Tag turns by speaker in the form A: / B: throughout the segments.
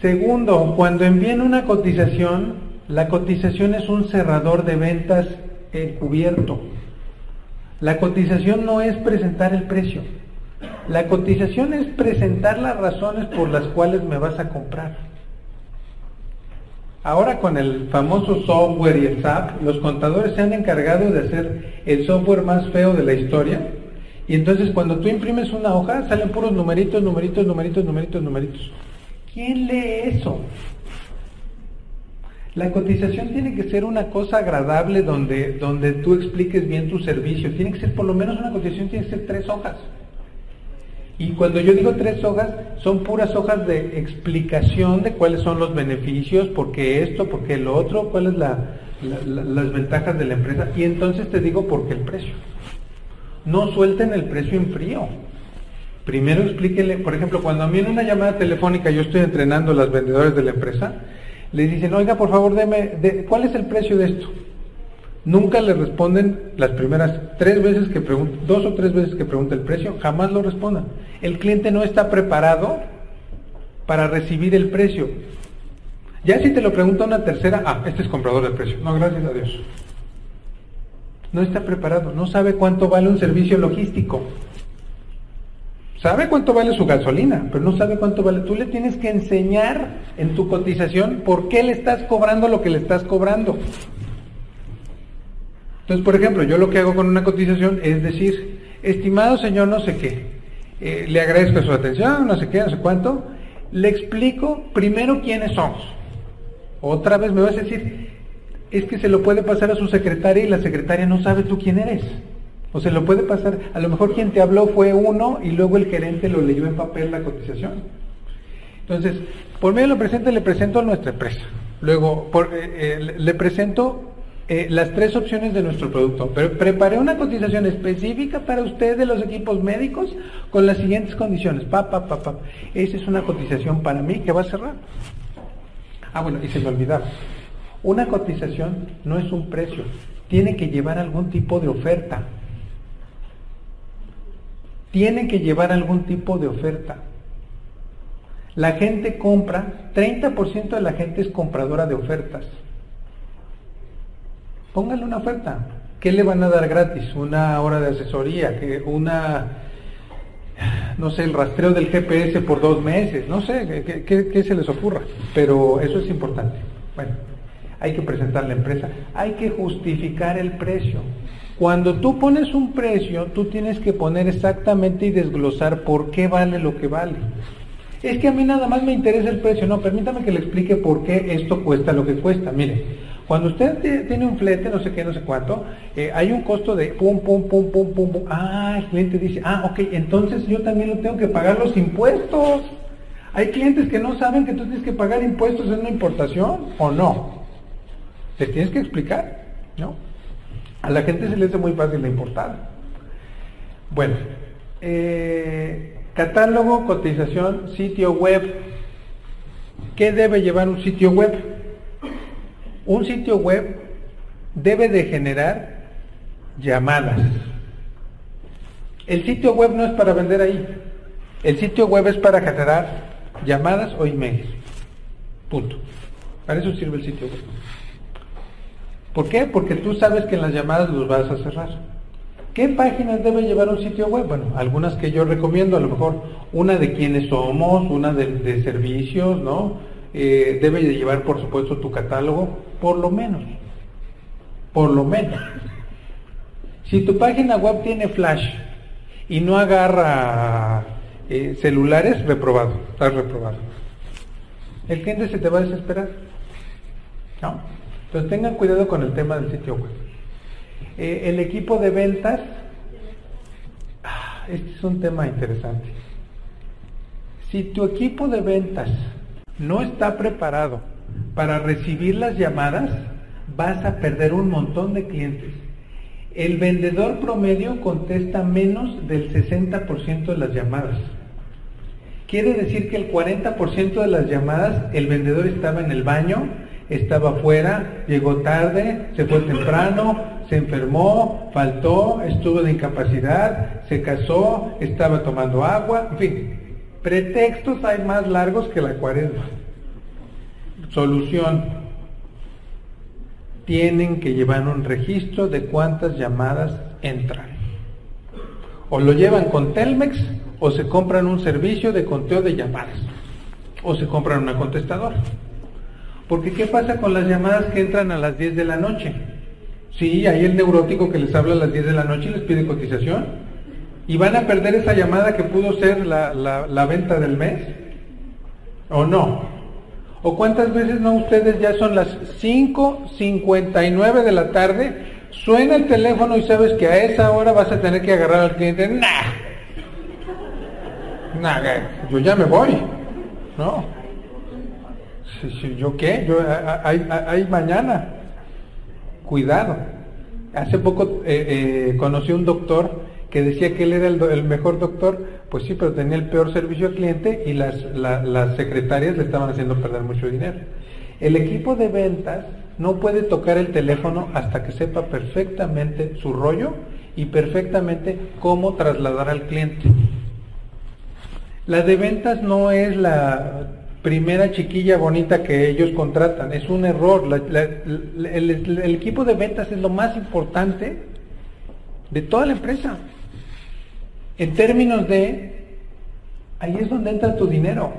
A: Segundo, cuando envíen una cotización, la cotización es un cerrador de ventas encubierto. La cotización no es presentar el precio. La cotización es presentar las razones por las cuales me vas a comprar. Ahora con el famoso software y el SAP, los contadores se han encargado de hacer el software más feo de la historia. Y entonces cuando tú imprimes una hoja, salen puros numeritos, numeritos, numeritos, numeritos, numeritos. ¿Quién lee eso? La cotización tiene que ser una cosa agradable donde, donde tú expliques bien tu servicio. Tiene que ser por lo menos una cotización, tiene que ser tres hojas. Y cuando yo digo tres hojas, son puras hojas de explicación de cuáles son los beneficios, por qué esto, por qué lo otro, cuáles la, las ventajas de la empresa. Y entonces te digo por qué el precio. No suelten el precio en frío. Primero explíquenle, por ejemplo, cuando a mí en una llamada telefónica yo estoy entrenando a los vendedores de la empresa, les dicen, oiga, por favor, deme, de, ¿cuál es el precio de esto? Nunca le responden las primeras tres veces que preguntan, dos o tres veces que pregunta el precio, jamás lo respondan. El cliente no está preparado para recibir el precio. Ya si te lo pregunta una tercera, ah, este es comprador del precio. No, gracias a Dios. No está preparado, no sabe cuánto vale un servicio logístico. Sabe cuánto vale su gasolina, pero no sabe cuánto vale. Tú le tienes que enseñar en tu cotización por qué le estás cobrando lo que le estás cobrando. Entonces, por ejemplo, yo lo que hago con una cotización es decir, estimado señor no sé qué, eh, le agradezco su atención, no sé qué, no sé cuánto, le explico primero quiénes somos. Otra vez me vas a decir, es que se lo puede pasar a su secretaria y la secretaria no sabe tú quién eres. O se lo puede pasar, a lo mejor quien te habló fue uno y luego el gerente lo leyó en papel la cotización. Entonces, por medio de lo presente le presento a nuestra empresa. Luego, eh, eh, le presento eh, las tres opciones de nuestro producto. Pero preparé una cotización específica para usted de los equipos médicos con las siguientes condiciones. Pa, pa, pa, pa. Esa es una cotización para mí que va a cerrar. Ah, bueno, y se me olvidaba. Una cotización no es un precio, tiene que llevar algún tipo de oferta. Tiene que llevar algún tipo de oferta. La gente compra, 30% de la gente es compradora de ofertas. Póngale una oferta. ¿Qué le van a dar gratis? Una hora de asesoría, que una, no sé, el rastreo del GPS por dos meses, no sé, ¿qué, se les ocurra? Pero eso es importante. Bueno, hay que presentar la empresa, hay que justificar el precio. Cuando tú pones un precio, tú tienes que poner exactamente y desglosar por qué vale lo que vale. Es que a mí nada más me interesa el precio. No, permítame que le explique por qué esto cuesta lo que cuesta. Mire, cuando usted tiene un flete, no sé qué, no sé cuánto, eh, hay un costo de pum, pum, pum, pum, pum, pum. Ah, el cliente dice, ah, ok, entonces yo también lo tengo que pagar los impuestos. Hay clientes que no saben que tú tienes que pagar impuestos en una importación o no. Te tienes que explicar, ¿no? A la gente se le hace muy fácil de importar. Bueno, eh, catálogo, cotización, sitio web. ¿Qué debe llevar un sitio web? un sitio web debe de generar llamadas. El sitio web no es para vender ahí. El sitio web es para generar llamadas o emails. Punto. Para eso sirve el sitio web. ¿Por qué? Porque tú sabes que en las llamadas los vas a cerrar. ¿Qué páginas debe llevar un sitio web? Bueno, algunas que yo recomiendo, a lo mejor una de quiénes somos, una de, servicios, ¿no? eh, debe de llevar, por supuesto, tu catálogo, por lo menos. Por lo menos. Si tu página web tiene flash y no agarra eh, celulares, reprobado, estás reprobado. El cliente se te va a desesperar. ¿No? Entonces tengan cuidado con el tema del sitio web. Eh, el equipo de ventas, ah, este es un tema interesante. Si tu equipo de ventas no está preparado para recibir las llamadas, vas a perder un montón de clientes. El vendedor promedio contesta menos del 60% de las llamadas. Quiere decir que el 40% de las llamadas el vendedor estaba en el baño, estaba afuera, llegó tarde, se fue temprano, se enfermó, faltó, estuvo de incapacidad, se casó, estaba tomando agua, en fin, Pretextos hay más largos que la cuaresma. Solución. Tienen que llevar un registro de cuántas llamadas entran. O lo llevan con Telmex o se compran un servicio de conteo de llamadas. O se compran una contestadora. Porque ¿qué pasa con las llamadas que entran a las 10 de la noche? Sí, hay el neurótico que les habla a las 10 de la noche y les pide cotización. ¿Y van a perder esa llamada que pudo ser la, la venta del mes? ¿O no? ¿O cuántas veces no ustedes ya son las 5.59 de la tarde? Suena el teléfono y sabes que a esa hora vas a tener que agarrar al cliente. Nah. Nah, yo ya me voy. ¿No? ¿Yo qué? Yo, hay, mañana. Cuidado. Hace poco eh, eh, conocí a un doctor que decía que él era el, mejor doctor, pues sí, pero tenía el peor servicio al cliente y las, las secretarias le estaban haciendo perder mucho dinero. El equipo de ventas no puede tocar el teléfono hasta que sepa perfectamente su rollo y perfectamente cómo trasladar al cliente. La de ventas no es la primera chiquilla bonita que ellos contratan, es un error. el equipo de ventas es lo más importante de toda la empresa. En términos de, ahí es donde entra tu dinero.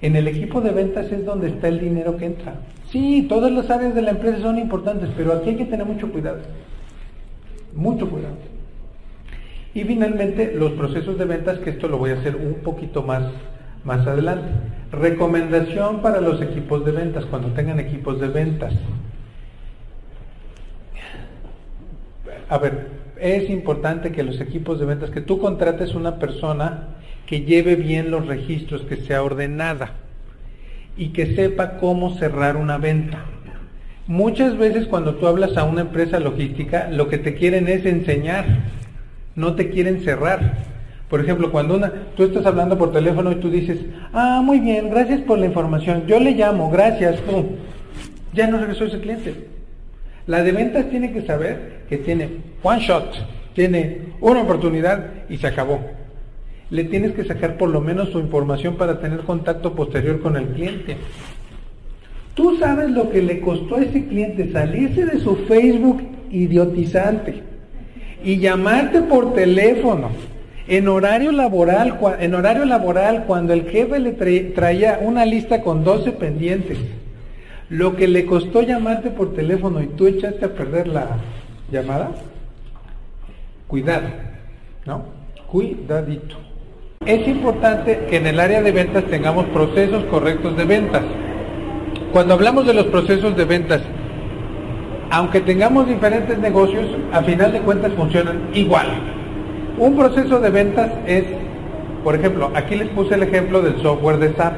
A: En el equipo de ventas es donde está el dinero que entra. Sí, todas las áreas de la empresa son importantes, pero aquí hay que tener mucho cuidado. Mucho cuidado. Y finalmente, los procesos de ventas, que esto lo voy a hacer un poquito más, más adelante. Recomendación para los equipos de ventas, cuando tengan equipos de ventas. A ver, es importante que los equipos de ventas, que tú contrates una persona que lleve bien los registros, que sea ordenada y que sepa cómo cerrar una venta. Muchas veces cuando tú hablas a una empresa logística, lo que te quieren es enseñar, no te quieren cerrar. Por ejemplo, cuando tú estás hablando por teléfono y tú dices, ah, muy bien, gracias por la información, yo le llamo, gracias, pum, ya no regresó ese cliente. La de ventas tiene que saber que tiene one shot, tiene una oportunidad y se acabó. Le tienes que sacar por lo menos su información para tener contacto posterior con el cliente. Tú sabes lo que le costó a ese cliente salirse de su Facebook idiotizante y llamarte por teléfono en horario laboral, en horario laboral cuando el jefe le traía una lista con 12 pendientes lo que le costó llamarte por teléfono y tú echaste a perder la llamada, cuidado, ¿no? Cuidadito. Es importante que en el área de ventas tengamos procesos correctos de ventas. Cuando hablamos de los procesos de ventas, aunque tengamos diferentes negocios, a final de cuentas funcionan igual. Un proceso de ventas es, por ejemplo, aquí les puse el ejemplo del software de SAP.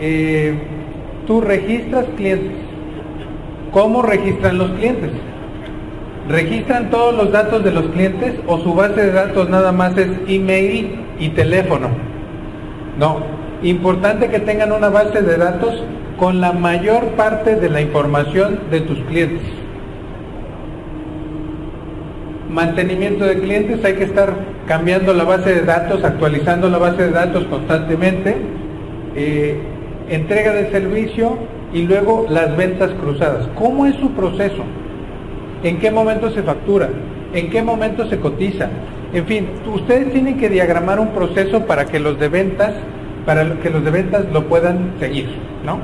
A: Eh, tú registras clientes. ¿Cómo registran los clientes? ¿Registran todos los datos de los clientes o su base de datos nada más es email y teléfono? No. Importante que tengan una base de datos con la mayor parte de la información de tus clientes. Mantenimiento de clientes, hay que estar cambiando la base de datos, actualizando la base de datos constantemente. Eh, entrega de servicio y luego las ventas cruzadas. ¿Cómo es su proceso? ¿En qué momento se factura? ¿En qué momento se cotiza? En fin, ustedes tienen que diagramar un proceso para que los de ventas, para que los de ventas lo puedan seguir, ¿no?